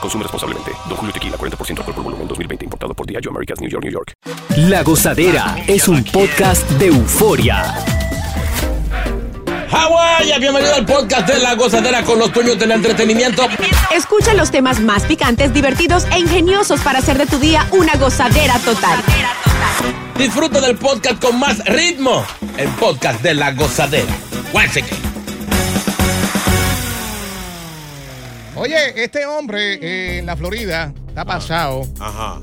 Consume responsablemente. Don Julio Tequila, 40% alcohol por volumen, 2020. Importado por Diageo Americas, New York, New York. La Gozadera es un podcast de euforia. Hawái, bienvenido al podcast de La Gozadera con los dueños del entretenimiento. Escucha los temas más picantes, divertidos e ingeniosos para hacer de tu día una gozadera total. Disfruta del podcast con más ritmo. El podcast de La Gozadera. Once again. Oye, este hombre eh, en la Florida está pasado. Ajá.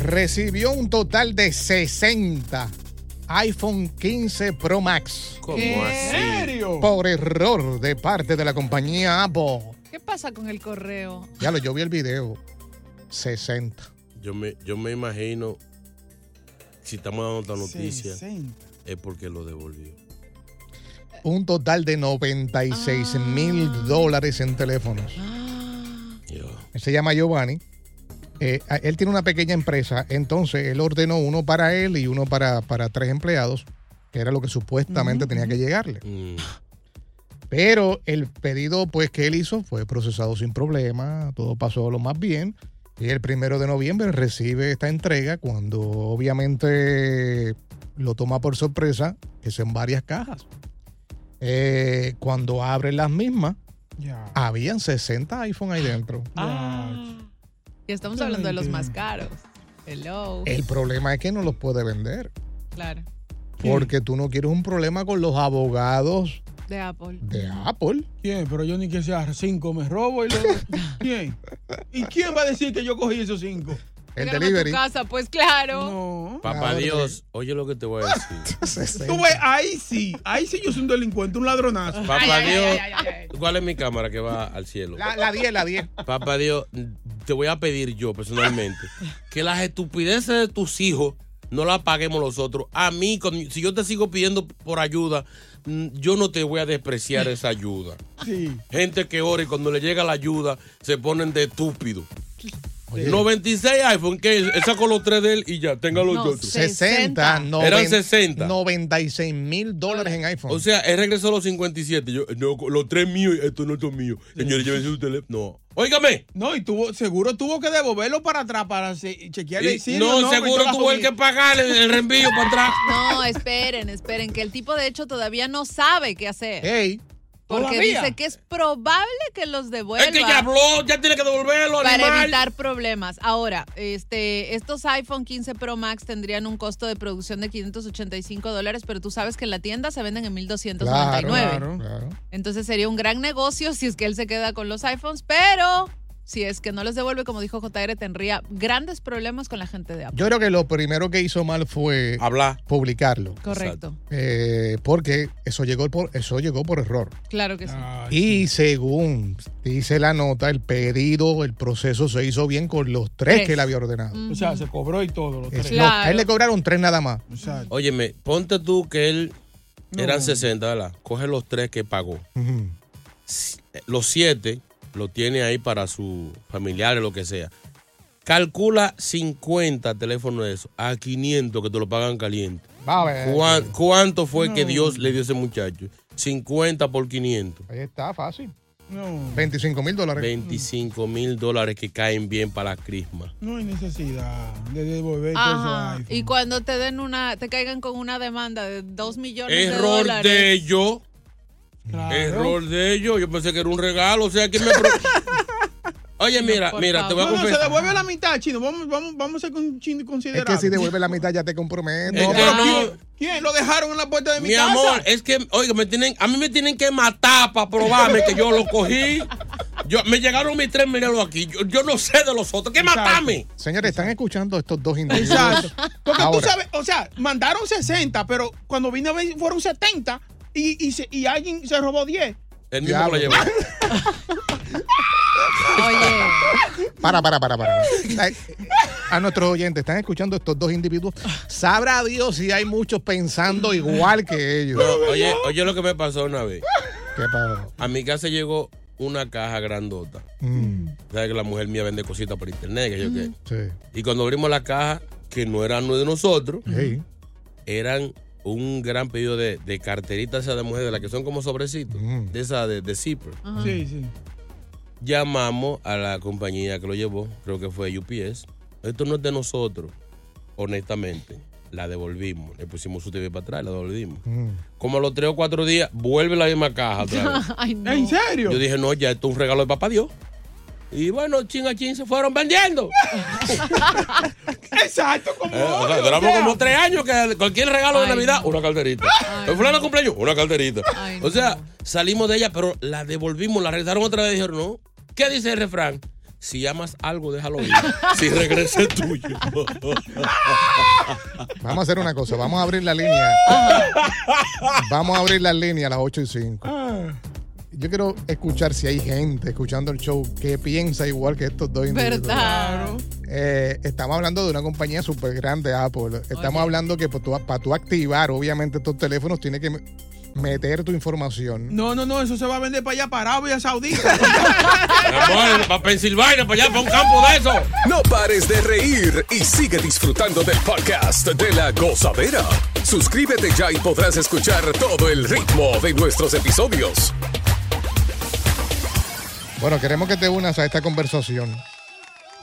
Recibió un total de 60 iPhone 15 Pro Max ¿Cómo así? por error de parte de la compañía Apple. ¿Qué pasa con el correo? Ya lo, yo vi el video. 60. Yo me, yo me imagino, si estamos dando esta noticia, es porque lo devolvió. Un total de 96 mil dólares en teléfonos. Él se llama Giovanni. Eh, a- él tiene una pequeña empresa, entonces él ordenó uno para él y uno para, para tres empleados, que era lo que supuestamente tenía que llegarle. Mm, Pero el pedido pues que él hizo fue procesado sin problema, todo pasó lo más bien. Y el primero de noviembre recibe esta entrega cuando obviamente lo toma por sorpresa, que son varias cajas. Eh, cuando abre las mismas, habían 60 iPhone ahí dentro. Y estamos hablando de los más caros. Hello. El problema es que no los puede vender. Claro. Porque tú no quieres un problema con los abogados De Apple. de Apple. ¿Quién? Pero yo ni que sea cinco me robo y luego. ¿Quién? ¿Y quién va a decir que yo cogí esos cinco? El a delivery. tu casa, pues claro. No. Papá Claro, Dios, oye lo que te voy a decir. 60. Tú ves, ahí sí, ahí sí yo soy un delincuente, un ladronazo. Papá Ay, Dios, ay, ay, ay, ay. ¿cuál es mi cámara que va al cielo? La, la 10, la 10. Papá Dios, te voy a pedir yo personalmente que las estupideces de tus hijos no las paguemos nosotros. A mí, con- si yo te sigo pidiendo por ayuda, mm, yo no te voy a despreciar esa ayuda. Sí. Gente que ora y cuando le llega la ayuda se ponen de estúpido. 96 iPhone, que él sacó los tres de él y ya, tenga los No, otros. 60, noven- Eran 60. 96 mil dólares en iPhone. O sea, él regresó a los 57. Yo, no, los tres míos, estos no son míos. Señores, llévense su teléfono. No. Óigame. No, y tuvo, seguro tuvo que devolverlo para atrás para chequear Y- el serial no, seguro tuvo el que jodida. pagarle el reenvío para atrás. No, esperen, esperen, que el tipo de hecho todavía no sabe qué hacer. Hey, porque ¿todavía? dice que es probable que los devuelva. Es que ya habló, ya tiene que devolverlo, para animal. evitar problemas. Ahora, este, estos iPhone 15 Pro Max tendrían un costo de producción de 585 dólares, pero tú sabes que en la tienda se venden en 1299. claro, claro. Entonces sería un gran negocio si es que él se queda con los iPhones, pero si es que no los devuelve, como dijo JR, tendría grandes problemas con la gente de Apple. Yo creo que lo primero que hizo mal fue Hablar. publicarlo. Correcto. Eh, porque eso llegó por, eso llegó por error. Claro que sí. Ay, Y según dice la nota, el pedido, el proceso se hizo bien con los tres, Tres. que él había ordenado. O sea, se cobró y todo, los Es- tres. no, a él le cobraron tres nada más. Exacto. Óyeme, ponte tú que él No. eran 60, ¿verdad? Coge los tres que pagó. Ujú. Los siete lo tiene ahí para sus familiares, lo que sea. Calcula 50 teléfonos de esos a 500 que te lo pagan caliente. Va a ver. ¿Cuán- ¿Cuánto fue que Dios le dio a ese muchacho? 50 por 500. Ahí está, fácil. No, 25 mil dólares. 25 mil dólares que caen bien para la crisma. no hay necesidad de devolver Ajá. eso Y cuando te den una, te caigan con una demanda de 2 millones de Error dólares. de ellos. Claro. Error de ellos. Yo pensé que era un regalo. O sea, que me. pro- Oye, mira, mira, te voy a No, no, se confesar. devuelve la mitad, chino. Vamos, vamos, vamos a ser con chino Es que si devuelve la mitad ya te comprometes. Es No, que pero no. ¿quién, quién lo dejaron en la puerta de mi, Mi casa? amor, es que, oiga, me tienen, a mí me tienen que matar para probarme que yo lo cogí. Yo, me llegaron mis tres, míralo aquí. Yo, yo no sé de los otros. ¿Qué Exacto. matarme? Señores, están escuchando estos dos individuos. Exacto. Porque Ahora. tú sabes, o sea, mandaron 60, pero cuando vine a ver fueron 70 y, y, se- y alguien se robó 10. El mismo que lo llevó. Oye, Para, para, para, para. A nuestros oyentes, están escuchando estos dos individuos. Sabrá Dios si hay muchos pensando igual que ellos. No, oye, oye lo que me pasó una vez. ¿Qué pasó? A mi casa llegó una caja grandota. Mm, Sabes que la mujer mía vende cositas por internet, que yo qué. sí. Y cuando abrimos la caja, que no eran de nosotros, Sí. eran un gran pedido de, de carteritas esas de mujer, de las que son como sobrecitos, Mm. de esa de, de zipper. Sí, sí. Llamamos a la compañía que lo llevó, creo que fue UPS. Esto no es de nosotros, honestamente. La devolvimos, le pusimos su TV para atrás, la devolvimos. Mm. Como a los tres o cuatro días, vuelve la misma caja otra vez. ay, no. ¿En serio? Yo dije, no, ya esto es un regalo de papá Dios. Y bueno, chin a chin se fueron vendiendo. Exacto, como. Eh, o sea, obvio, duramos o sea. como tres años que cualquier regalo de Navidad, no. una calderita. Ay, El fulano de cumpleaños, una calderita. Ay, o sea, no. salimos de ella, pero la devolvimos, la regresaron otra vez y dijeron, no. ¿Qué dice el refrán? Si amas algo, déjalo ir. si regresa es tuyo. Vamos a hacer una cosa, vamos a abrir la línea. Vamos a abrir la línea a las 8 y 5. Yo quiero escuchar si hay gente escuchando el show que piensa igual que estos dos individuos. ¿Verdad? Eh, estamos hablando de una compañía súper grande, Apple. Estamos Oye. hablando que para tú, para tú activar, obviamente, estos teléfonos, tienes que me- meter tu información. No, no, no, eso se va a vender para allá, para Arabia Saudita. Amor, para Pensilvania, para allá, para un campo de eso. No pares de reír y sigue disfrutando del podcast de la gozadera. Suscríbete ya y podrás escuchar todo el ritmo de nuestros episodios. Bueno, queremos que te unas a esta conversación.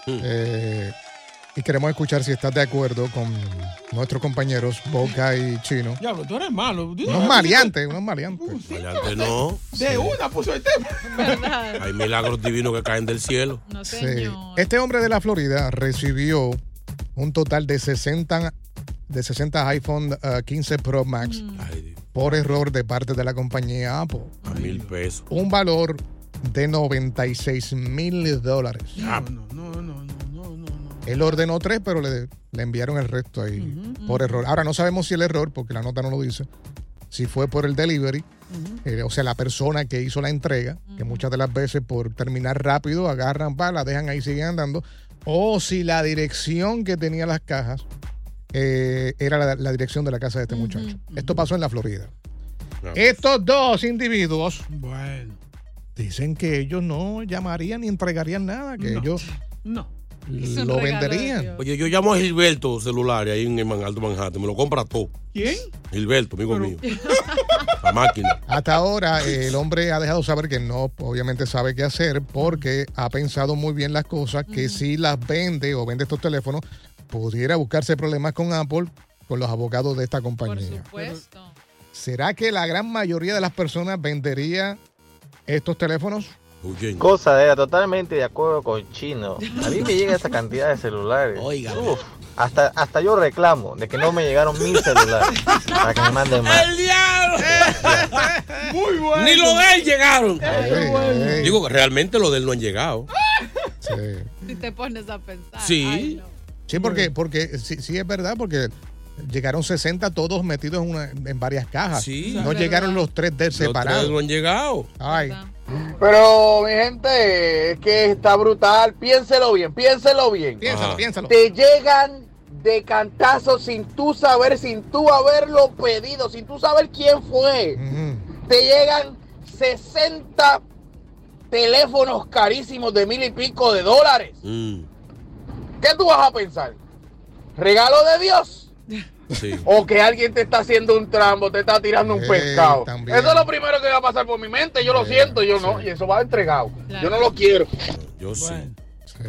Hmm. Eh, y queremos escuchar si estás de acuerdo con nuestros compañeros Boca y Chino. Diablo, tú eres malo. Unos maleantes, unos maleantes. Adelante, no. De una puso el tema. ¿Verdad? Hay milagros divinos que caen del cielo. No, Sí. Este hombre de la Florida recibió un total de 60, de 60 iPhone eh, 15 Pro Max Dios, por error de parte de la compañía Apple. a mil pesos. Un valor de 96 mil dólares. No, no, no, no, no, no, no, no. Él ordenó tres, pero le, le enviaron el resto ahí por error. Ahora no sabemos si el error, porque la nota no lo dice, si fue por el delivery, eh, o sea, la persona que hizo la entrega, que muchas de las veces por terminar rápido agarran, pa, la dejan ahí, siguen andando, o si la dirección que tenía las cajas eh, era la, la dirección de la casa de este muchacho. Esto pasó en la Florida. No. Estos dos individuos Bueno, dicen que ellos no llamarían ni entregarían nada, que No. ellos no. Lo venderían. Oye, yo llamo a Gilberto celular ahí en el Alto Manhattan, me lo compra todo. ¿Quién? Gilberto, amigo mío. La máquina. Hasta ahora el hombre ha dejado saber que no, obviamente sabe qué hacer porque ha pensado muy bien las cosas, que si las vende o vende estos teléfonos, pudiera buscarse problemas con Apple, con los abogados de esta Por compañía. supuesto. ¿Será que la gran mayoría de las personas vendería estos teléfonos? Huyen. Cosa totalmente de acuerdo con Chino. A mí me llega esa cantidad de celulares. Oiga. Uf, hasta, hasta yo reclamo de que no me llegaron mil celulares para que me manden más. ¡El diablo! Muy bueno. Ni lo de él llegaron. Ey, ey, Digo, que realmente lo de él no han llegado. sí. Si te pones a pensar. Sí. Ay, no. Sí, porque, porque sí, sí es verdad, porque llegaron 60 todos metidos en, una- en varias cajas. Sí. No llegaron verdad. los tres de Los tres separados. no han llegado. Ay. Pero, mi gente, es que está brutal. Piénselo bien, piénselo bien. piénsalo, Ajá. piénsalo. Te llegan de cantazo sin tú saber, sin tú haberlo pedido, sin tú saber quién fue. Te llegan 60 teléfonos carísimos de mil y pico de dólares. Mm, ¿Qué tú vas a pensar? ¿Regalo de Dios? Sí. ¿O que alguien te está haciendo un trambo, te está tirando un Eh, pescado? también. Eso es lo primero que va a pasar por mi mente. Yo lo Eh, siento, yo no. Y eso va entregado. Claro. Yo no lo quiero. Yo. Sí.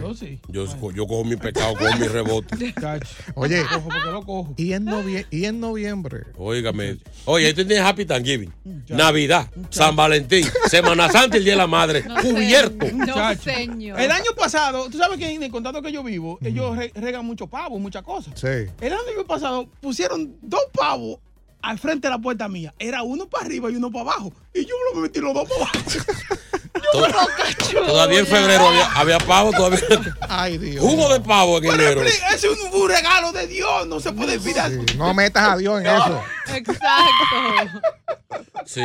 Yo sí. Yo, yo cojo mi pecado, cojo mi rebote. Oye, lo cojo. y en, novie- y en noviembre. Óigame. Oye, tú tienes Happy Thanksgiving, Navidad, San Valentín, Semana Santa y el Día de la Madre. Cubierto. Muchacho. señor. El año pasado, tú sabes que en el condado que yo vivo, ellos re- regan mucho pavo, muchas cosas. Sí. El año pasado pusieron dos pavos al frente de la puerta mía. Era uno para arriba y uno para abajo. Y yo me metí los dos para abajo. Todavía en febrero había, había pavo, todavía. Ay, Dios. Jugo de pavo en enero. es un, un regalo de Dios, no se puede mirar. No metas a Dios en eso. Exacto. Sí.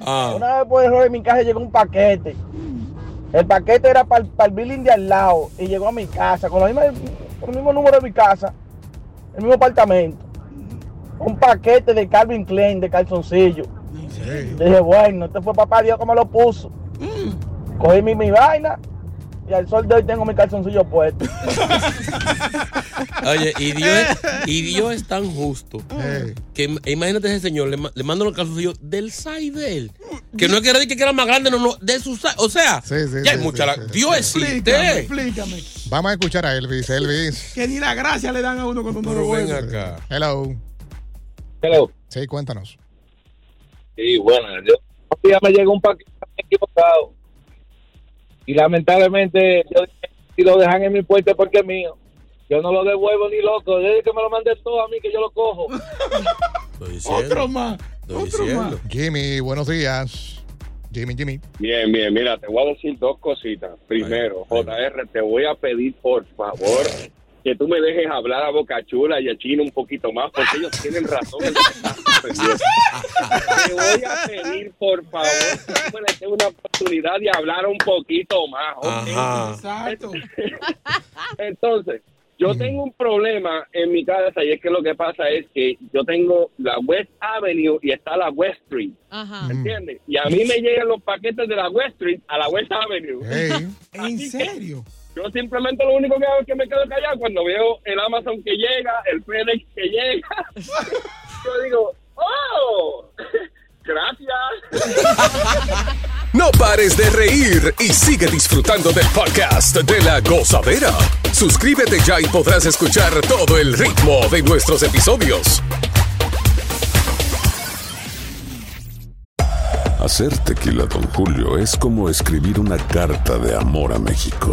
Ah. Una vez por error en mi casa llegó un paquete. El paquete era para el building de al lado y llegó a mi casa con, la misma- con el mismo número de mi casa, el mismo apartamento. Un paquete de Calvin Klein de calzoncillo. Dije, bueno, este fue papá Dios que me lo puso. Cogí mi, mi vaina y al sol de hoy tengo mi calzoncillo puesto. Oye, y Dios, es, y Dios es tan justo que im- imagínate ese señor, le, le manda los calzoncillos del size de él. Que no es que era de que era más grande, no, no, de su size. O sea, Sí, sí, ya sí, hay mucha. sí, la- sí. Dios Explícame, existe. explícame. Vamos a escuchar a Elvis. Elvis. Que ni la gracia le dan a uno cuando uno lo ven acá. Hello. Hello. Sí, cuéntanos. Sí, bueno, yo un día me llegó un paquete equivocado. Y lamentablemente, yo dije, si lo dejan en mi puerta es porque es mío. Yo no lo devuelvo ni loco. Desde que me lo mande todo a mí, que yo lo cojo. Diciendo. Otro más. Otro más. Jimmy, buenos días. Jimmy, Jimmy. Bien, bien, mira, te voy a decir dos cositas. Primero, Ay, ay. JR, te voy a pedir, por favor, que tú me dejes hablar a Boca Chula y a Chino un poquito más, porque ellos tienen razón en lo que están sucediendo. Te voy a pedir, por favor, que me les des una oportunidad de hablar un poquito más. ¿ok? Ajá. Exacto. Entonces, yo tengo un problema en mi casa y es que lo que pasa es que yo tengo la West Avenue y está la West Street. Ajá. ¿Entiendes? Y a mí me llegan los paquetes de la West Street a la West Avenue. Hey. ¿En serio? Yo simplemente lo único que hago es que me quedo callado cuando veo el Amazon que llega, el FedEx que llega. Yo digo, ¡oh! Gracias. No pares de reír y sigue disfrutando del podcast de la gozadera. Suscríbete ya y podrás escuchar todo el ritmo de nuestros episodios. Hacer tequila, Don Julio, es como escribir una carta de amor a México.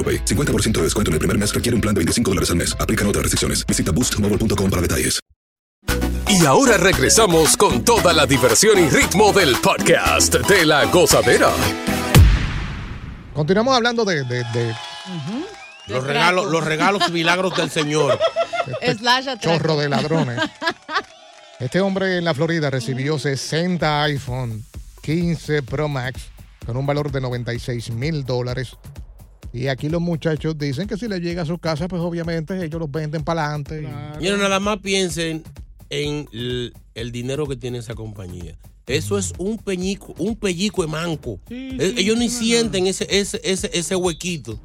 AroPay. 50% de descuento en el primer mes requiere un plan de 25 dólares al mes. Aplican otras restricciones. Visita boostmobile.com para detalles. Y ahora regresamos con toda la diversión y ritmo del podcast de la gozadera. Continuamos hablando de, de- de Los regalos, los regalos y milagros del Señor. Chorro de ladrones. Este hombre en la Florida recibió 60 iPhone 15 Pro Max con un valor de 96 mil dólares. Y aquí los muchachos dicen que si le llega a su casa, pues obviamente ellos los venden para adelante. Mira, nada más piensen en el, el dinero que tiene esa compañía. Eso es un peñico, un pellico de manco. Sí, sí, Ellos ni sienten ese, ese, ese, ese huequito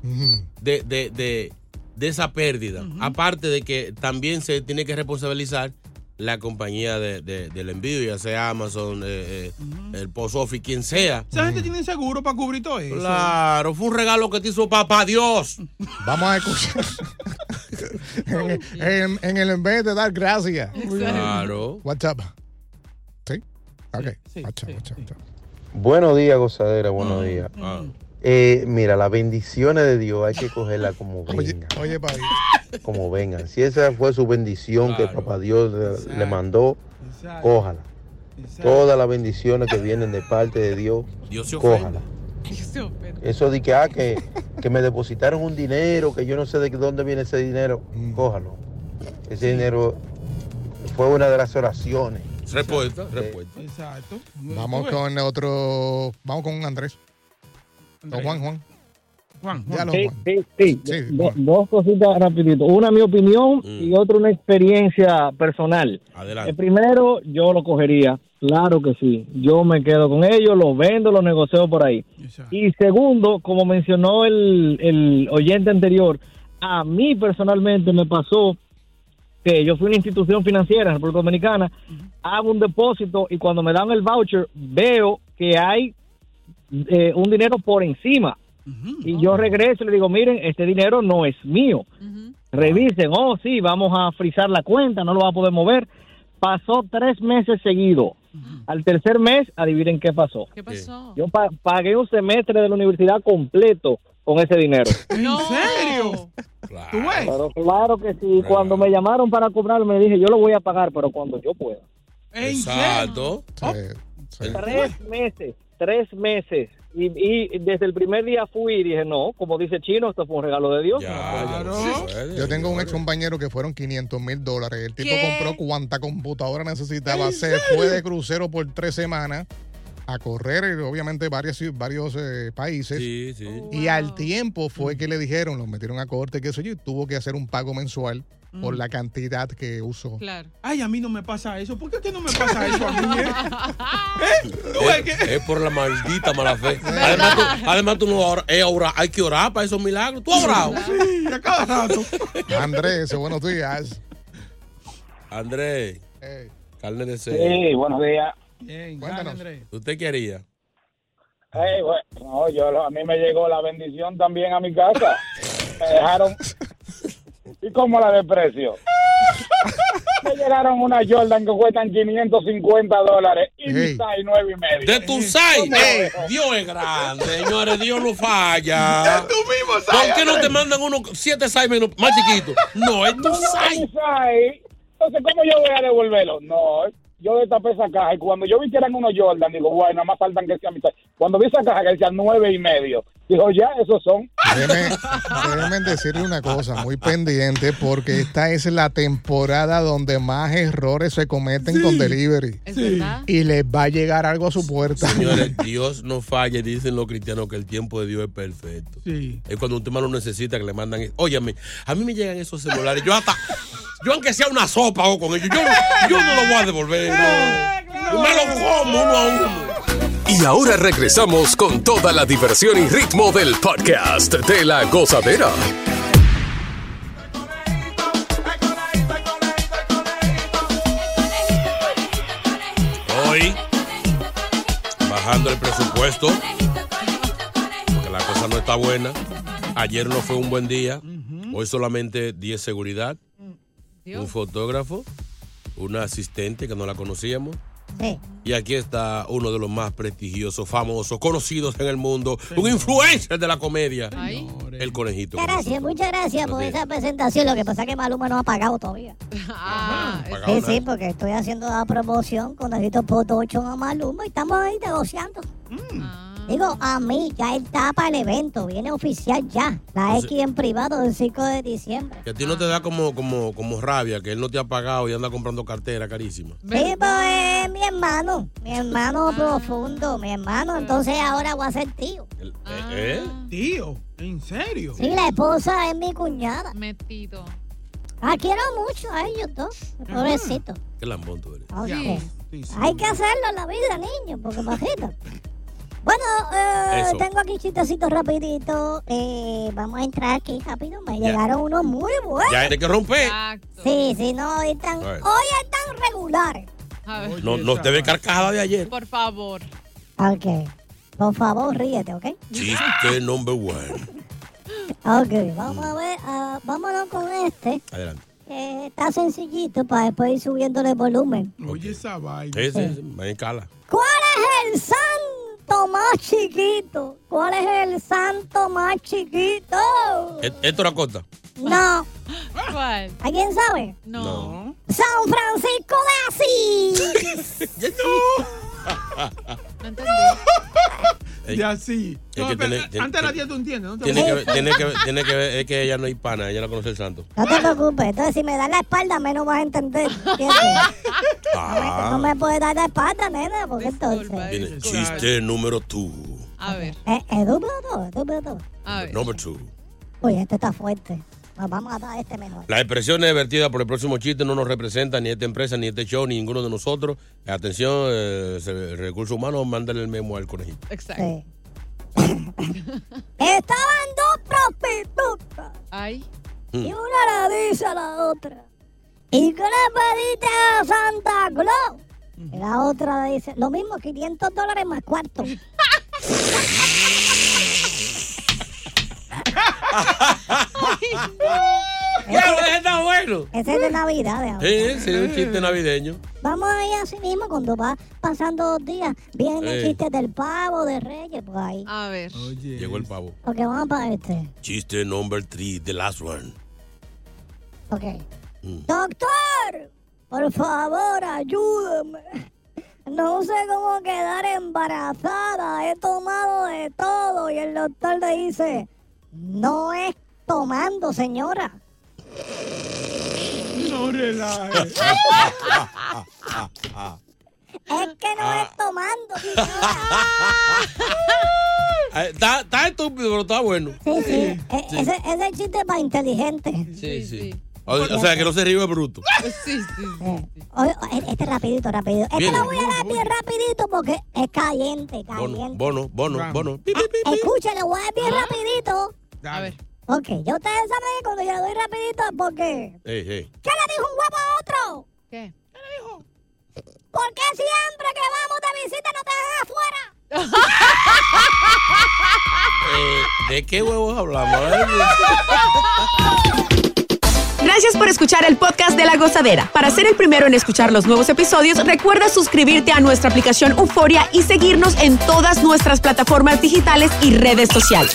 de, de, de, de esa pérdida. Aparte de que también se tiene que responsabilizar la compañía de, de- del envío, ya sea Amazon, eh, eh, el Post Office, quien sea. Esa gente tiene seguro para cubrir todo eso. Claro, fue un regalo que te hizo papá Dios. Vamos a escuchar. en, en- en el en vez de dar gracias. Claro. WhatsApp. ¿Sí? Ok. WhatsApp, WhatsApp, WhatsApp. Buenos días, gozadera, buenos días. Ah. Eh, mira, las bendiciones de Dios hay que cogerlas como Oye, vengan. oye, país. Como vengan. Si esa fue su bendición que Claro. papá Dios le, le mandó, cójala. todas las bendiciones que vienen de parte de Dios, Dios se cójala. Eso de que, ah, que, que me depositaron un dinero, que yo no sé de dónde viene ese dinero, cójalo. Ese dinero fue una de las oraciones. Respuesta, respuesta. Exacto. Vamos con otro. Vamos con Andrés. Juan, Juan. Juan, Ya lo, Sí, Juan. sí, sí. Sí, Do- dos cositas rapidito. Una mi opinión y otra una experiencia personal. Adelante. El primero, yo lo cogería. Claro que sí. Yo me quedo con ellos, los vendo, los negocio por ahí. Y segundo, como mencionó el, el oyente anterior, a mí personalmente me pasó que yo fui a una institución financiera en República Dominicana, hago un depósito y cuando me dan el voucher veo que hay eh, un dinero por encima. Y yo regreso y le digo, miren, este dinero no es mío. Revisen, oh, sí, vamos a frizar la cuenta, no lo va a poder mover. Pasó tres meses seguidos. Al tercer mes, adivinen qué pasó. ¿Qué pasó? Yo pa- pagué un semestre de la universidad completo con ese dinero. ¿En serio? ¿Tú ves? Pero claro que sí. Cuando me llamaron para cobrarlo, me dije, yo lo voy a pagar, pero cuando yo pueda. Exacto. Tres meses, tres meses. Y, y desde el primer día fui y dije, no, como dice Chino, esto fue un regalo de Dios. Yo tengo un ex compañero que fueron 500 mil dólares. El tipo ¿Qué? compró cuanta computadora necesitaba. ¿En Se serio? fue de crucero por tres semanas a correr, eh, obviamente, varios, varios eh, países. Sí, sí. Y al tiempo fue que le dijeron, lo metieron a corte, qué sé yo, y tuvo que hacer un pago mensual por Mm. la cantidad que usó. Claro. Ay, a mí no me pasa eso. ¿Por qué que no me pasa eso a mí? eh? Es, es por la maldita mala fe. Además, tú, además tú no oras, eh, hay que orar para esos milagros. ¿Tú has orado? Sí, a cada rato. Andrés, buenos días. Andrés, carne de cerdo. Sí, buenos días. Cuéntanos. ¿Usted qué haría? Hey, bueno, no, yo, a mí me llegó la bendición también a mi casa. Me dejaron. ¿Y cómo la de precio? Me llegaron una Jordan que cuestan 550 dólares y mi size nueve y medio. De tu size. Dios es grande, señores. Dios no falla. Es tu mismo size, ¿Por qué no te mandan unos siete size menos, más chiquitos? No, es tu No, size. Entonces, ¿cómo yo voy a devolverlo? No, yo destapé esa caja y cuando yo vi que eran unos Jordan, digo, bueno, nada más faltan que sea mi size. Cuando vi esa caja que decía nueve y medio, dijo, ya, esos son. Déjeme, déjeme decirle una cosa, muy pendiente, porque esta es la temporada donde más errores se cometen con delivery. ¿Es verdad? Y les va a llegar algo a su puerta. Señores, Dios no falla. Dicen los cristianos que el tiempo de Dios es perfecto. Sí. Es cuando usted más lo necesita que le mandan. Óyame, a mí me llegan esos celulares. Yo hasta. Yo, aunque sea una sopa hago con ellos, yo, yo no lo voy a devolver. No. Yo me lo como uno a uno. Y ahora regresamos con toda la diversión y ritmo del podcast de la gozadera. Hoy, bajando el presupuesto, porque la cosa no está buena. Ayer no fue un buen día. Hoy solamente 10 seguridad, un fotógrafo, una asistente que no la conocíamos. Sí. Y aquí está uno de los más prestigiosos, famosos, conocidos en el mundo, un influencer de la comedia, el conejito. Gracias, muchas gracias por esa presentación. Lo que pasa es que Maluma no ha pagado todavía. Ah, Pagado Sí, nada. sí, porque estoy haciendo la promoción con David Production a Maluma y estamos ahí negociando. Digo, a mí ya él está para el evento, viene oficial ya. La Entonces- X en privado del 5 de diciembre. Que a ti no te da como, como, como rabia, que él no te ha pagado y anda comprando cartera carísima. Sí, pues es mi hermano, mi hermano profundo, mi hermano. Entonces ahora voy a ser tío. ¿Eh? Tío, ¿en serio? Sí, la esposa es mi cuñada. Metido. Ah, quiero mucho a ellos dos, pobrecito. Qué lambón tú eres. Ok. Hay que hacerlo en la vida, niño, porque imagínate. Bueno, eh, tengo aquí chistecitos rapidito. Eh, vamos a entrar aquí rápido. Me Ya. llegaron unos muy buenos. Ya hay que romper. Sí, sí, no, hoy están, hoy están regulares. A ver. No, no te ve carcajada de ayer. Por favor. Ok. Por favor, ríete, ¿ok? Chiste number one. Ok, vamos a ver, ah, vámonos con este. Adelante. que está sencillito para después ir subiéndole volumen. Oye, esa vaina. Ese, ese, va en cala. ¿Cuál es el santo más chiquito? ¿Cuál es el santo más chiquito? ¿E- ¿Esto la costa? No. ¿Cuál? ¿Alguien sabe? No. San Francisco de Asís. No entendí. Ey, Y así. es No, que tiene- tiene- antes de las 10 tú entiendes. ¿no? Te Tiene que, tiene, que ver, tiene que ver, es que ella no es hispana, ella no conoce el santo. No te preocupes. Entonces, si me das la espalda, menos vas a entender. Ah. No me puedes dar la espalda, nena, porque entonces. Viene chiste número 2. A ver, Eh, es duplo dos, es duplo dos. a ver. Number 2. Uy, este está fuerte. Nos vamos a dar este mejor. Las expresiones vertidas por el próximo chiste no nos representan ni esta empresa, ni este show, ni ninguno de nosotros. Atención, eh, se- recursos humanos, mándale el memo al conejito. Exacto. Sí. Estaban dos prostitutas. Ay. Y una le dice a la otra. ¿Y qué le pediste a Santa Claus? Y la otra le dice, lo mismo, 500 dólares más cuarto. ¡Ya, ese está bueno! Ese es de Navidad. de ahora. Sí, sí, un chiste navideño. Vamos ahí así mismo, cuando va pasando dos días, vienen Ey. chistes del pavo, de Reyes, por ahí. A ver. Llegó el pavo. Ok, vamos para este. Chiste number 3, the last one. Ok. Mm. Doctor, por favor, ayúdame. No sé cómo quedar embarazada. He tomado de todo. Y el doctor le dice, no es tomando, señora. No relaje. Es que no Ah. es tomando. Eh, Está, está estúpido, pero está bueno. Sí, sí. E- Ese, ese chiste es para inteligente. Sí, sí. O, o sea, que no se ríe bruto. Sí, sí. Oye, este rapidito, rapidito. Este lo voy a dar bien rapidito porque es caliente, caliente. Bono, bono, bono, bono. Escucha, le voy a dar bien rapidito. A ver. Ok, ya ustedes saben que cuando yo le doy rapidito es porque... Ey, ey. ¿Qué le dijo un huevo a otro? ¿Qué? ¿Por qué siempre que vamos de visita no te dejan afuera? Eh, ¿De qué huevos hablamos? Gracias por escuchar el podcast de La Gozadera. Para ser el primero en escuchar los nuevos episodios, recuerda suscribirte a nuestra aplicación Euforia y seguirnos en todas nuestras plataformas digitales y redes sociales.